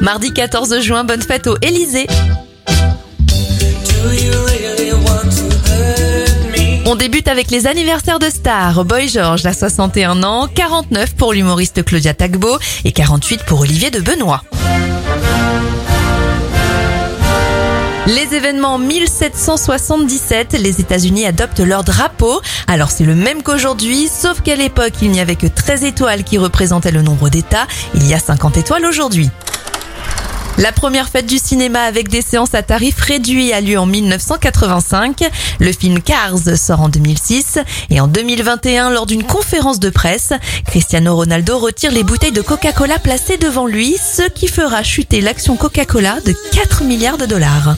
Mardi 14 juin, bonne fête au Élysée. On débute avec les anniversaires de stars. Boy George a 61 ans, 49 pour l'humoriste Claudia Tagbo et 48 pour Olivier de Benoît. Les événements 1777, les États-Unis adoptent leur drapeau. Alors c'est le même qu'aujourd'hui, sauf qu'à l'époque il n'y avait que 13 étoiles qui représentaient le nombre d'États. Il y a 50 étoiles aujourd'hui. La première fête du cinéma avec des séances à tarif réduit a lieu en 1985. Le film Cars sort en 2006 et en 2021 lors d'une conférence de presse, Cristiano Ronaldo retire les bouteilles de Coca-Cola placées devant lui, ce qui fera chuter l'action Coca-Cola de 4 milliards de dollars.